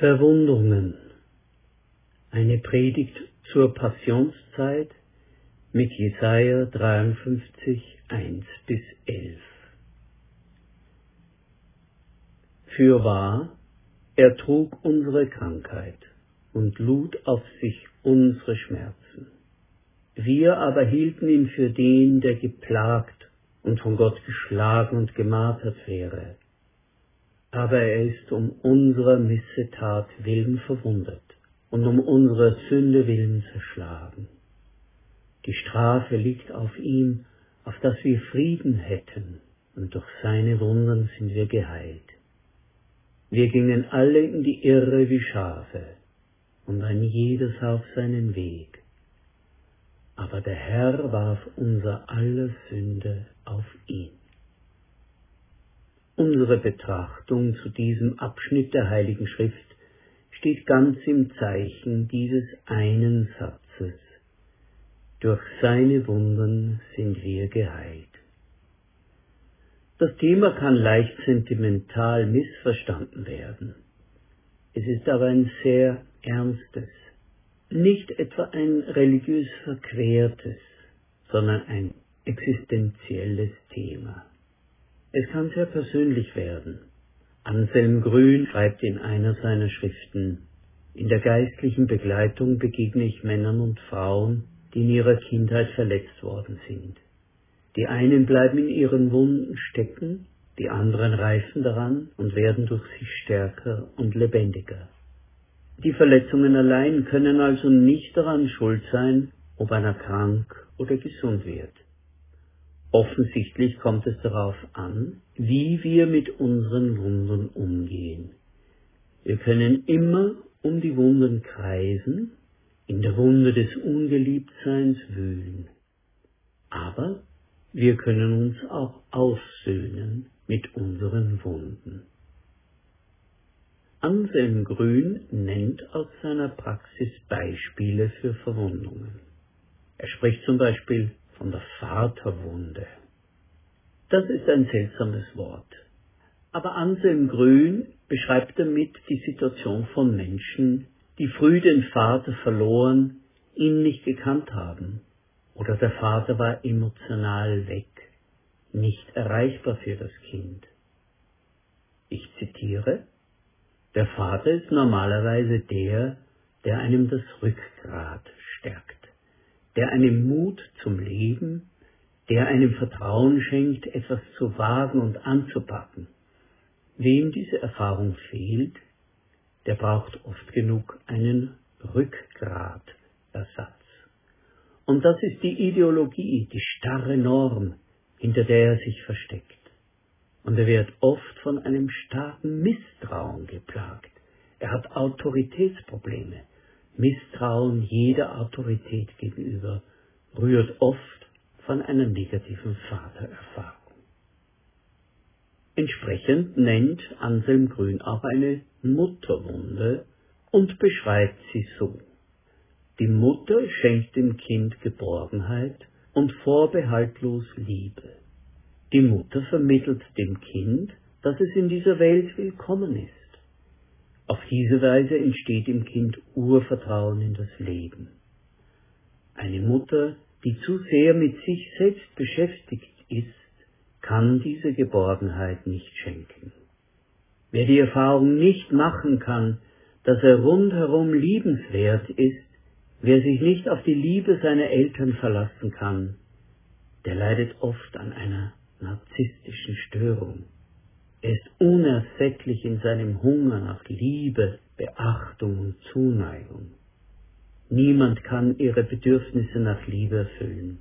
Verwundungen. Eine Predigt zur Passionszeit mit Jesaja 53, 1 bis 11. Fürwahr, er trug unsere Krankheit und lud auf sich unsere Schmerzen. Wir aber hielten ihn für den, der geplagt und von Gott geschlagen und gemartert wäre aber er ist um unserer Missetat willen verwundet und um unserer Sünde willen zerschlagen. Die Strafe liegt auf ihm, auf dass wir Frieden hätten, und durch seine Wunden sind wir geheilt. Wir gingen alle in die Irre wie Schafe, und ein jedes auf seinen Weg. Aber der Herr warf unser aller Sünde auf ihn. Unsere Betrachtung zu diesem Abschnitt der Heiligen Schrift steht ganz im Zeichen dieses einen Satzes. Durch seine Wunden sind wir geheilt. Das Thema kann leicht sentimental missverstanden werden. Es ist aber ein sehr ernstes, nicht etwa ein religiös verquertes, sondern ein existenzielles Thema. Es kann sehr persönlich werden. Anselm Grün schreibt in einer seiner Schriften, in der geistlichen Begleitung begegne ich Männern und Frauen, die in ihrer Kindheit verletzt worden sind. Die einen bleiben in ihren Wunden stecken, die anderen reifen daran und werden durch sie stärker und lebendiger. Die Verletzungen allein können also nicht daran schuld sein, ob einer krank oder gesund wird. Offensichtlich kommt es darauf an, wie wir mit unseren Wunden umgehen. Wir können immer um die Wunden kreisen, in der Wunde des Ungeliebtseins wühlen. Aber wir können uns auch aussöhnen mit unseren Wunden. Anselm Grün nennt aus seiner Praxis Beispiele für Verwundungen. Er spricht zum Beispiel von der Vaterwunde. Das ist ein seltsames Wort. Aber Anselm Grün beschreibt damit die Situation von Menschen, die früh den Vater verloren, ihn nicht gekannt haben, oder der Vater war emotional weg, nicht erreichbar für das Kind. Ich zitiere, der Vater ist normalerweise der, der einem das Rückgrat stärkt der einem Mut zum Leben, der einem Vertrauen schenkt, etwas zu wagen und anzupacken. Wem diese Erfahrung fehlt, der braucht oft genug einen Rückgratersatz. Und das ist die Ideologie, die starre Norm, hinter der er sich versteckt. Und er wird oft von einem starken Misstrauen geplagt. Er hat Autoritätsprobleme. Misstrauen jeder Autorität gegenüber rührt oft von einer negativen Vatererfahrung. Entsprechend nennt Anselm Grün auch eine Mutterwunde und beschreibt sie so. Die Mutter schenkt dem Kind Geborgenheit und vorbehaltlos Liebe. Die Mutter vermittelt dem Kind, dass es in dieser Welt willkommen ist. Auf diese Weise entsteht im Kind Urvertrauen in das Leben. Eine Mutter, die zu sehr mit sich selbst beschäftigt ist, kann diese Geborgenheit nicht schenken. Wer die Erfahrung nicht machen kann, dass er rundherum liebenswert ist, wer sich nicht auf die Liebe seiner Eltern verlassen kann, der leidet oft an einer narzisstischen Störung. Er ist unersättlich in seinem Hunger nach Liebe, Beachtung und Zuneigung. Niemand kann ihre Bedürfnisse nach Liebe erfüllen.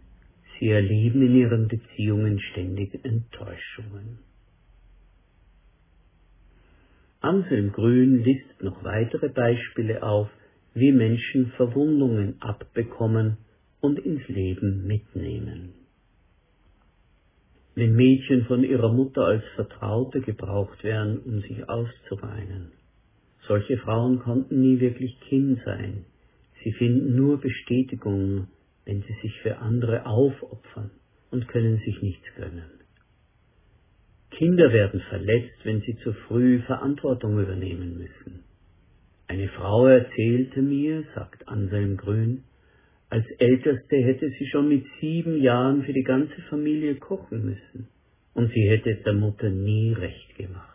Sie erleben in ihren Beziehungen ständig Enttäuschungen. Anselm Grün listet noch weitere Beispiele auf, wie Menschen Verwundungen abbekommen und ins Leben mitnehmen wenn Mädchen von ihrer Mutter als Vertraute gebraucht werden, um sich auszuweinen. Solche Frauen konnten nie wirklich Kind sein. Sie finden nur Bestätigung, wenn sie sich für andere aufopfern und können sich nichts gönnen. Kinder werden verletzt, wenn sie zu früh Verantwortung übernehmen müssen. Eine Frau erzählte mir, sagt Anselm Grün, als Älteste hätte sie schon mit sieben Jahren für die ganze Familie kochen müssen, und sie hätte es der Mutter nie recht gemacht.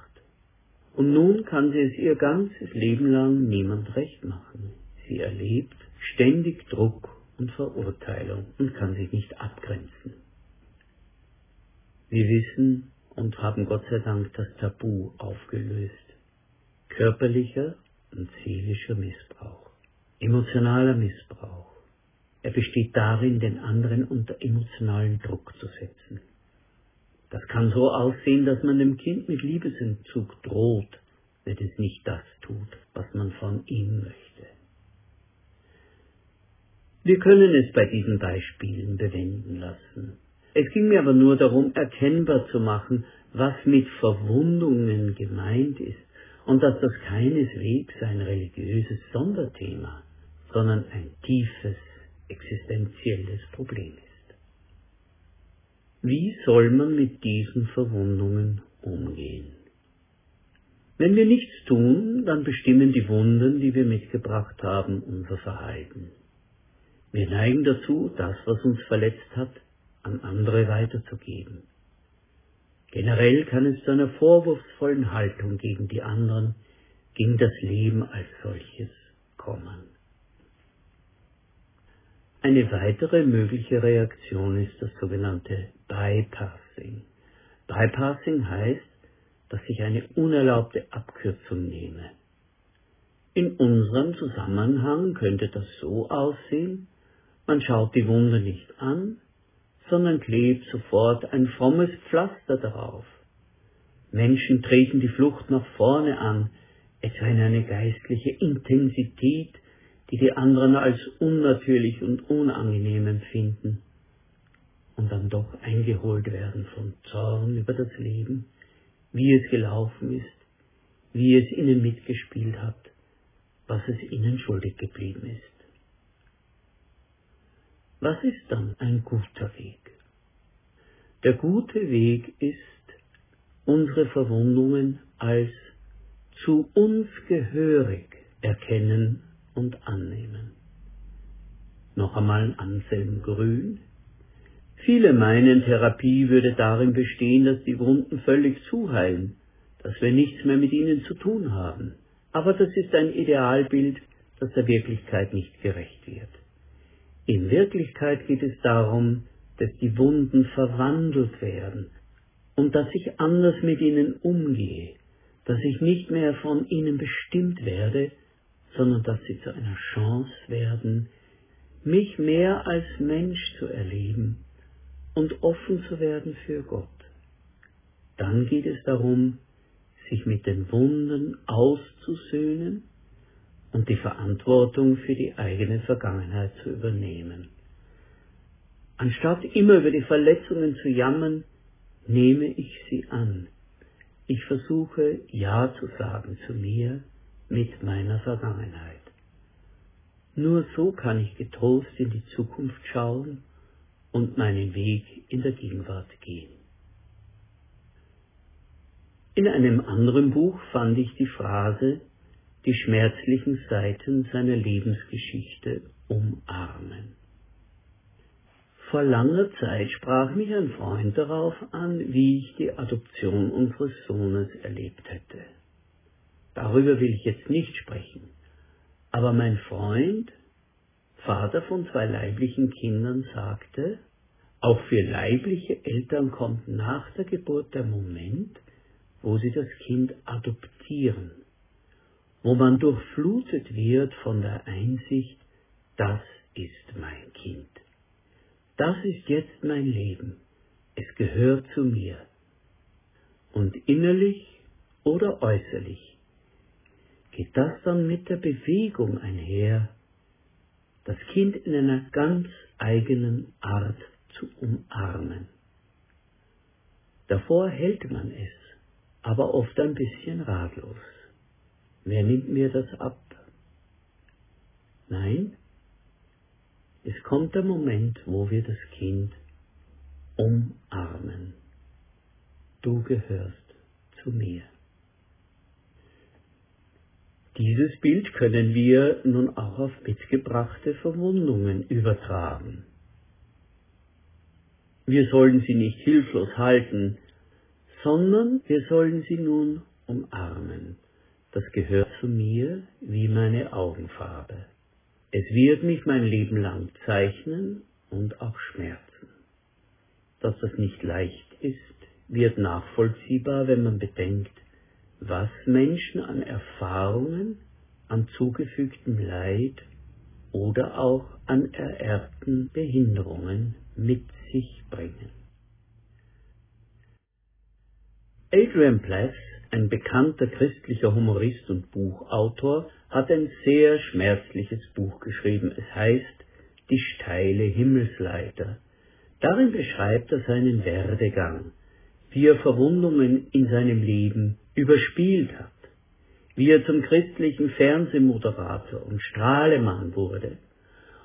Und nun kann sie es ihr ganzes Leben lang niemand recht machen. Sie erlebt ständig Druck und Verurteilung und kann sich nicht abgrenzen. Wir wissen und haben Gott sei Dank das Tabu aufgelöst. Körperlicher und seelischer Missbrauch, emotionaler Missbrauch. Er besteht darin, den anderen unter emotionalen Druck zu setzen. Das kann so aussehen, dass man dem Kind mit Liebesentzug droht, wenn es nicht das tut, was man von ihm möchte. Wir können es bei diesen Beispielen bewenden lassen. Es ging mir aber nur darum, erkennbar zu machen, was mit Verwundungen gemeint ist und dass das keineswegs ein religiöses Sonderthema, sondern ein tiefes existenzielles Problem ist. Wie soll man mit diesen Verwundungen umgehen? Wenn wir nichts tun, dann bestimmen die Wunden, die wir mitgebracht haben, unser Verhalten. Wir neigen dazu, das, was uns verletzt hat, an andere weiterzugeben. Generell kann es zu einer vorwurfsvollen Haltung gegen die anderen, gegen das Leben als solches kommen. Eine weitere mögliche Reaktion ist das sogenannte Bypassing. Bypassing heißt, dass ich eine unerlaubte Abkürzung nehme. In unserem Zusammenhang könnte das so aussehen, man schaut die Wunde nicht an, sondern klebt sofort ein frommes Pflaster darauf. Menschen treten die Flucht nach vorne an, etwa in eine geistliche Intensität, die die anderen als unnatürlich und unangenehm empfinden und dann doch eingeholt werden von Zorn über das Leben, wie es gelaufen ist, wie es ihnen mitgespielt hat, was es ihnen schuldig geblieben ist. Was ist dann ein guter Weg? Der gute Weg ist, unsere Verwundungen als zu uns gehörig erkennen und annehmen. Noch einmal Anselm Grün. Viele meinen, Therapie würde darin bestehen, dass die Wunden völlig zuheilen, dass wir nichts mehr mit ihnen zu tun haben. Aber das ist ein Idealbild, das der Wirklichkeit nicht gerecht wird. In Wirklichkeit geht es darum, dass die Wunden verwandelt werden und dass ich anders mit ihnen umgehe, dass ich nicht mehr von ihnen bestimmt werde, sondern dass sie zu einer Chance werden, mich mehr als Mensch zu erleben und offen zu werden für Gott. Dann geht es darum, sich mit den Wunden auszusöhnen und die Verantwortung für die eigene Vergangenheit zu übernehmen. Anstatt immer über die Verletzungen zu jammern, nehme ich sie an. Ich versuche Ja zu sagen zu mir mit meiner Vergangenheit. Nur so kann ich getrost in die Zukunft schauen und meinen Weg in der Gegenwart gehen. In einem anderen Buch fand ich die Phrase, die schmerzlichen Seiten seiner Lebensgeschichte umarmen. Vor langer Zeit sprach mich ein Freund darauf an, wie ich die Adoption unseres Sohnes erlebt hätte. Darüber will ich jetzt nicht sprechen, aber mein Freund, Vater von zwei leiblichen Kindern, sagte, auch für leibliche Eltern kommt nach der Geburt der Moment, wo sie das Kind adoptieren wo man durchflutet wird von der Einsicht, das ist mein Kind. Das ist jetzt mein Leben. Es gehört zu mir. Und innerlich oder äußerlich geht das dann mit der Bewegung einher, das Kind in einer ganz eigenen Art zu umarmen. Davor hält man es, aber oft ein bisschen ratlos. Wer nimmt mir das ab? Nein, es kommt der Moment, wo wir das Kind umarmen. Du gehörst zu mir. Dieses Bild können wir nun auch auf mitgebrachte Verwundungen übertragen. Wir sollen sie nicht hilflos halten, sondern wir sollen sie nun umarmen. Das gehört zu mir wie meine Augenfarbe. Es wird mich mein Leben lang zeichnen und auch schmerzen. Dass das nicht leicht ist, wird nachvollziehbar, wenn man bedenkt, was Menschen an Erfahrungen, an zugefügtem Leid oder auch an ererbten Behinderungen mit sich bringen. Adrian Plath, ein bekannter christlicher Humorist und Buchautor, hat ein sehr schmerzliches Buch geschrieben. Es heißt Die steile Himmelsleiter. Darin beschreibt er seinen Werdegang, wie er Verwundungen in seinem Leben überspielt hat, wie er zum christlichen Fernsehmoderator und Strahlemann wurde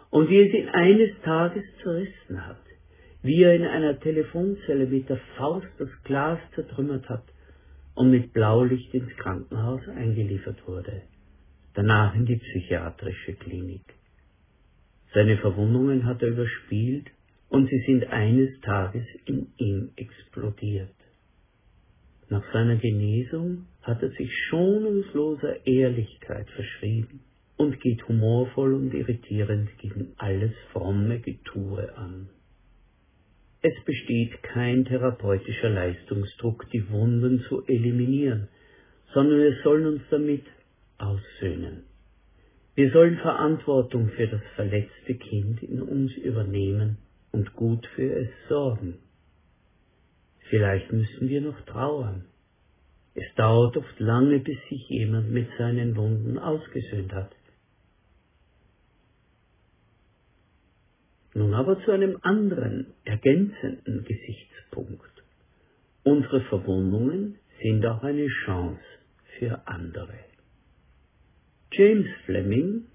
und wie es ihn eines Tages zerrissen hat, wie er in einer Telefonzelle mit der Faust das Glas zertrümmert hat und mit Blaulicht ins Krankenhaus eingeliefert wurde, danach in die psychiatrische Klinik. Seine Verwundungen hat er überspielt und sie sind eines Tages in ihm explodiert. Nach seiner Genesung hat er sich schonungsloser Ehrlichkeit verschrieben und geht humorvoll und irritierend gegen alles fromme Getue an. Es besteht kein therapeutischer Leistungsdruck, die Wunden zu eliminieren, sondern wir sollen uns damit aussöhnen. Wir sollen Verantwortung für das verletzte Kind in uns übernehmen und gut für es sorgen. Vielleicht müssen wir noch trauern. Es dauert oft lange, bis sich jemand mit seinen Wunden ausgesöhnt hat. Nun aber zu einem anderen, ergänzenden Gesichtspunkt. Unsere Verwundungen sind auch eine Chance für andere. James Fleming,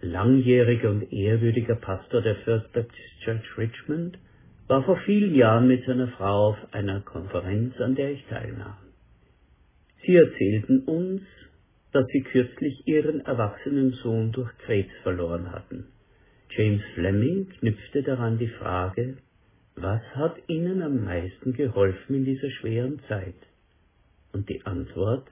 langjähriger und ehrwürdiger Pastor der First Baptist Church Richmond, war vor vielen Jahren mit seiner Frau auf einer Konferenz, an der ich teilnahm. Sie erzählten uns, dass sie kürzlich ihren erwachsenen Sohn durch Krebs verloren hatten. James Fleming knüpfte daran die Frage, was hat Ihnen am meisten geholfen in dieser schweren Zeit? Und die Antwort,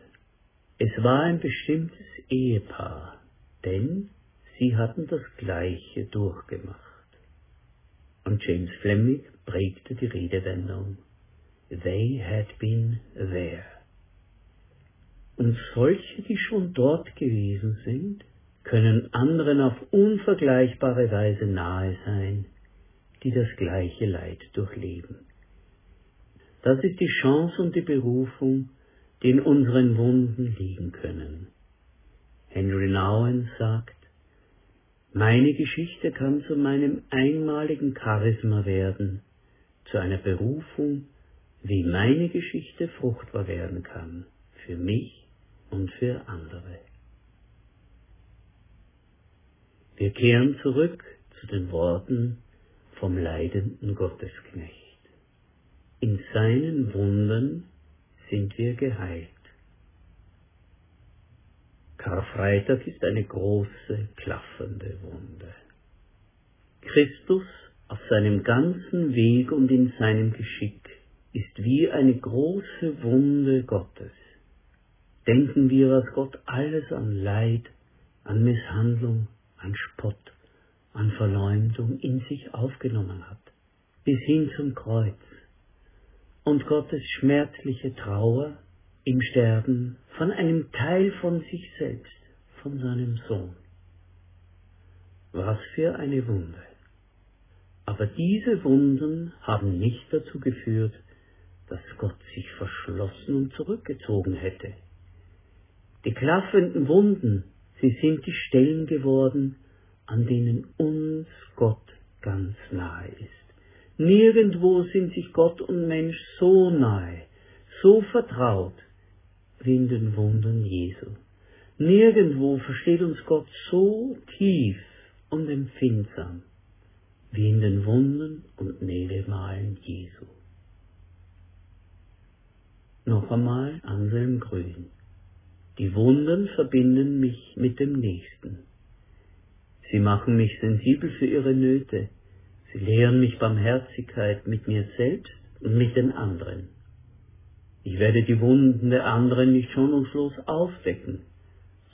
es war ein bestimmtes Ehepaar, denn sie hatten das Gleiche durchgemacht. Und James Fleming prägte die Redewendung They had been there. Und solche, die schon dort gewesen sind, können anderen auf unvergleichbare Weise nahe sein, die das gleiche Leid durchleben. Das ist die Chance und die Berufung, die in unseren Wunden liegen können. Henry Nouwen sagt, meine Geschichte kann zu meinem einmaligen Charisma werden, zu einer Berufung, wie meine Geschichte fruchtbar werden kann, für mich und für andere. Wir kehren zurück zu den Worten vom leidenden Gottesknecht. In seinen Wunden sind wir geheilt. Karfreitag ist eine große, klaffende Wunde. Christus auf seinem ganzen Weg und in seinem Geschick ist wie eine große Wunde Gottes. Denken wir, was Gott alles an Leid, an Misshandlung, an Spott, an Verleumdung in sich aufgenommen hat, bis hin zum Kreuz. Und Gottes schmerzliche Trauer im Sterben von einem Teil von sich selbst, von seinem Sohn. Was für eine Wunde. Aber diese Wunden haben nicht dazu geführt, dass Gott sich verschlossen und zurückgezogen hätte. Die klaffenden Wunden, sie sind die Stellen geworden, an denen uns Gott ganz nahe ist. Nirgendwo sind sich Gott und Mensch so nahe, so vertraut, in den Wundern Jesu. Nirgendwo versteht uns Gott so tief und empfindsam wie in den Wunden und Nägemalen Jesu. Noch einmal Anselm Grün. Die Wunden verbinden mich mit dem Nächsten. Sie machen mich sensibel für ihre Nöte. Sie lehren mich Barmherzigkeit mit mir selbst und mit den anderen. Ich werde die Wunden der anderen nicht schonungslos aufdecken,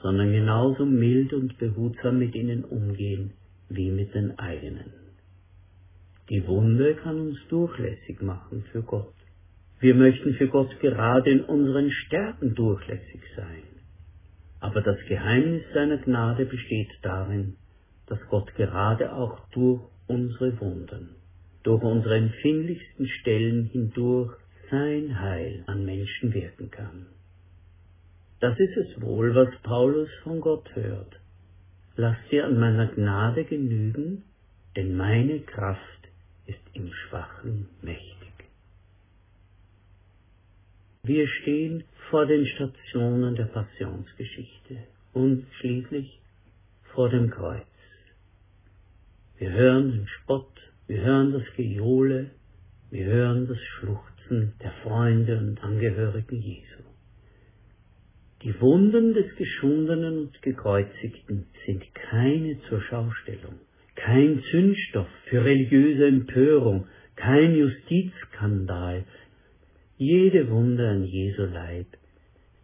sondern genauso mild und behutsam mit ihnen umgehen wie mit den eigenen. Die Wunde kann uns durchlässig machen für Gott. Wir möchten für Gott gerade in unseren Stärken durchlässig sein. Aber das Geheimnis seiner Gnade besteht darin, dass Gott gerade auch durch unsere Wunden, durch unsere empfindlichsten Stellen hindurch sein Heil an Menschen wirken kann. Das ist es wohl, was Paulus von Gott hört. Lass dir an meiner Gnade genügen, denn meine Kraft ist im Schwachen mächtig. Wir stehen vor den Stationen der Passionsgeschichte und schließlich vor dem Kreuz. Wir hören den Spott, wir hören das Gejohle, wir hören das Schluchzen der Freunde und Angehörigen Jesu. Die Wunden des Geschundenen und Gekreuzigten sind keine zur Schaustellung, kein Zündstoff für religiöse Empörung, kein Justizskandal, jede Wunde an Jesu Leib,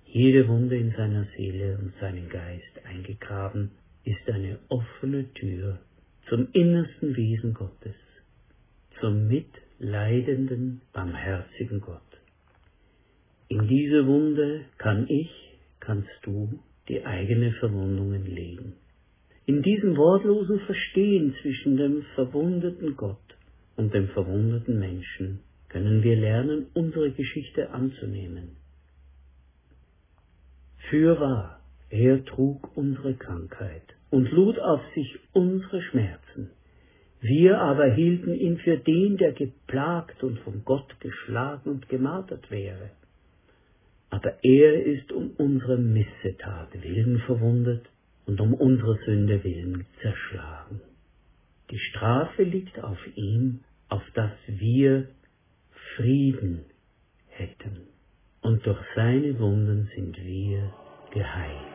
jede Wunde in seiner Seele und seinen Geist eingegraben, ist eine offene Tür zum innersten Wesen Gottes, zum mitleidenden, barmherzigen Gott. In diese Wunde kann ich, kannst du die eigene Verwundungen legen. In diesem wortlosen Verstehen zwischen dem verwundeten Gott und dem verwundeten Menschen können wir lernen, unsere Geschichte anzunehmen. Fürwahr, er trug unsere Krankheit und lud auf sich unsere Schmerzen. Wir aber hielten ihn für den, der geplagt und von Gott geschlagen und gemartert wäre. Aber er ist um unsere Missetat willen verwundet und um unsere Sünde willen zerschlagen. Die Strafe liegt auf ihm, auf dass wir Frieden hätten. Und durch seine Wunden sind wir geheilt.